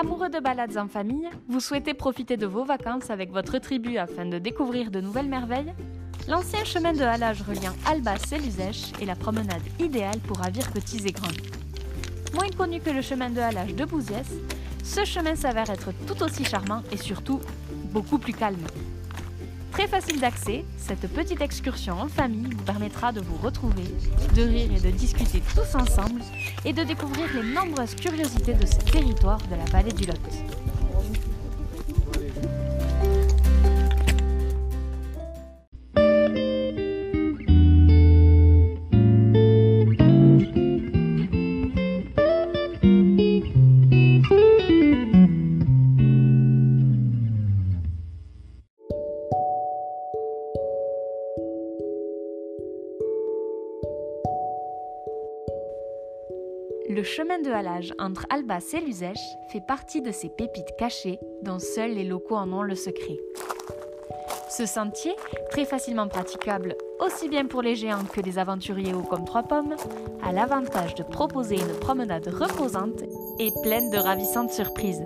Amoureux de balades en famille, vous souhaitez profiter de vos vacances avec votre tribu afin de découvrir de nouvelles merveilles L'ancien chemin de halage reliant Albas et Luzèche est la promenade idéale pour ravir petits et grands. Moins connu que le chemin de halage de Bouziès, ce chemin s'avère être tout aussi charmant et surtout beaucoup plus calme. Très facile d'accès, cette petite excursion en famille vous permettra de vous retrouver, de rire et de discuter tous ensemble et de découvrir les nombreuses curiosités de ce territoire de la vallée du Lot. Le chemin de halage entre Albas et Luzèche fait partie de ces pépites cachées dont seuls les locaux en ont le secret. Ce sentier, très facilement praticable aussi bien pour les géants que les aventuriers hauts comme trois pommes, a l'avantage de proposer une promenade reposante et pleine de ravissantes surprises.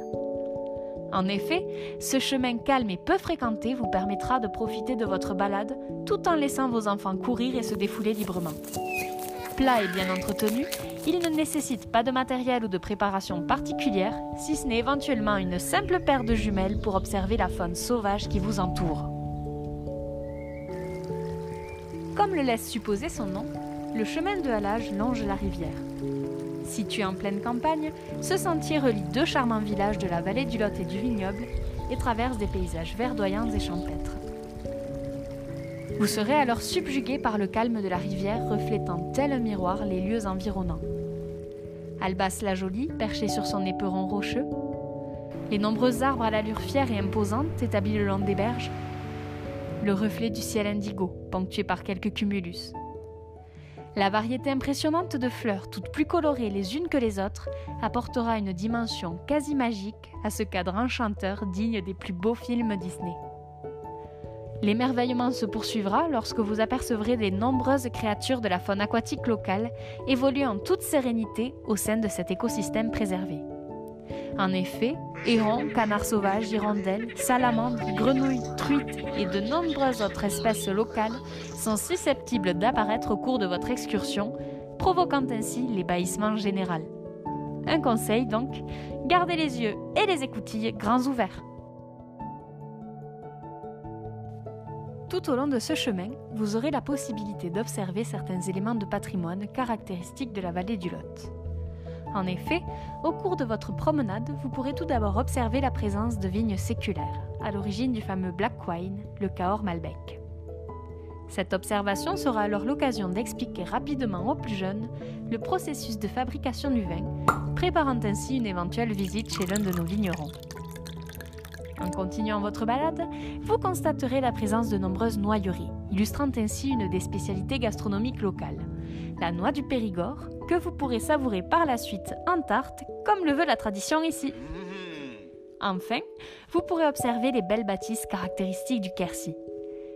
En effet, ce chemin calme et peu fréquenté vous permettra de profiter de votre balade tout en laissant vos enfants courir et se défouler librement. Plat et bien entretenu, il ne nécessite pas de matériel ou de préparation particulière, si ce n'est éventuellement une simple paire de jumelles pour observer la faune sauvage qui vous entoure. Comme le laisse supposer son nom, le chemin de halage longe la rivière. Situé en pleine campagne, ce sentier relie deux charmants villages de la vallée du Lot et du Vignoble et traverse des paysages verdoyants et champêtres. Vous serez alors subjugué par le calme de la rivière reflétant tel un miroir les lieux environnants. Albas la Jolie, perché sur son éperon rocheux, les nombreux arbres à l'allure fière et imposante établis le long des berges, le reflet du ciel indigo, ponctué par quelques cumulus. La variété impressionnante de fleurs, toutes plus colorées les unes que les autres, apportera une dimension quasi magique à ce cadre enchanteur digne des plus beaux films Disney. L'émerveillement se poursuivra lorsque vous apercevrez les nombreuses créatures de la faune aquatique locale évoluer en toute sérénité au sein de cet écosystème préservé. En effet, hérons, canards sauvages, hirondelles, salamandres, grenouilles, truites et de nombreuses autres espèces locales sont susceptibles d'apparaître au cours de votre excursion, provoquant ainsi l'ébahissement général. Un conseil donc, gardez les yeux et les écoutilles grands ouverts. Tout au long de ce chemin, vous aurez la possibilité d'observer certains éléments de patrimoine caractéristiques de la vallée du Lot. En effet, au cours de votre promenade, vous pourrez tout d'abord observer la présence de vignes séculaires, à l'origine du fameux Black Wine, le Cahors Malbec. Cette observation sera alors l'occasion d'expliquer rapidement aux plus jeunes le processus de fabrication du vin, préparant ainsi une éventuelle visite chez l'un de nos vignerons. En continuant votre balade, vous constaterez la présence de nombreuses noyeries, illustrant ainsi une des spécialités gastronomiques locales, la noix du Périgord, que vous pourrez savourer par la suite en tarte, comme le veut la tradition ici. Enfin, vous pourrez observer les belles bâtisses caractéristiques du Quercy.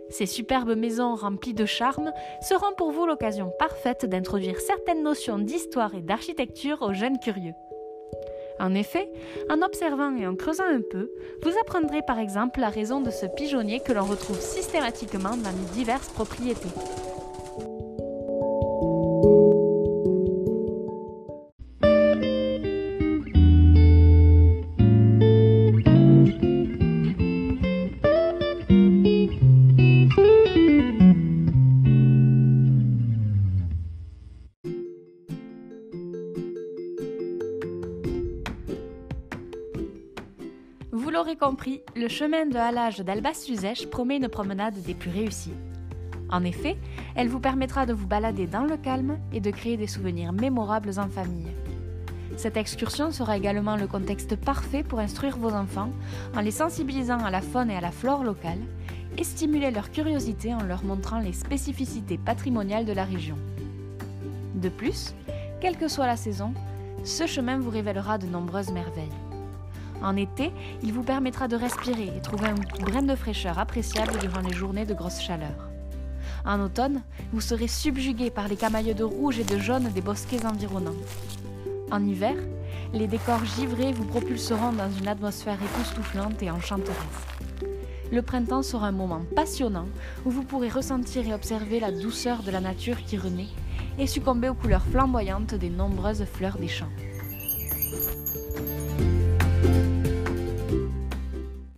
Ces superbes maisons remplies de charme seront pour vous l'occasion parfaite d'introduire certaines notions d'histoire et d'architecture aux jeunes curieux. En effet, en observant et en creusant un peu, vous apprendrez par exemple la raison de ce pigeonnier que l'on retrouve systématiquement dans les diverses propriétés. L'aurez compris, le chemin de halage d'Albas-Luzèche promet une promenade des plus réussies. En effet, elle vous permettra de vous balader dans le calme et de créer des souvenirs mémorables en famille. Cette excursion sera également le contexte parfait pour instruire vos enfants en les sensibilisant à la faune et à la flore locale et stimuler leur curiosité en leur montrant les spécificités patrimoniales de la région. De plus, quelle que soit la saison, ce chemin vous révélera de nombreuses merveilles. En été, il vous permettra de respirer et trouver un brin de fraîcheur appréciable durant les journées de grosse chaleur. En automne, vous serez subjugué par les camailleux de rouge et de jaune des bosquets environnants. En hiver, Les décors givrés vous propulseront dans une atmosphère époustouflante et enchanteresse. Le printemps sera un moment passionnant où vous pourrez ressentir et observer la douceur de la nature qui renaît et succomber aux couleurs flamboyantes des nombreuses fleurs des champs.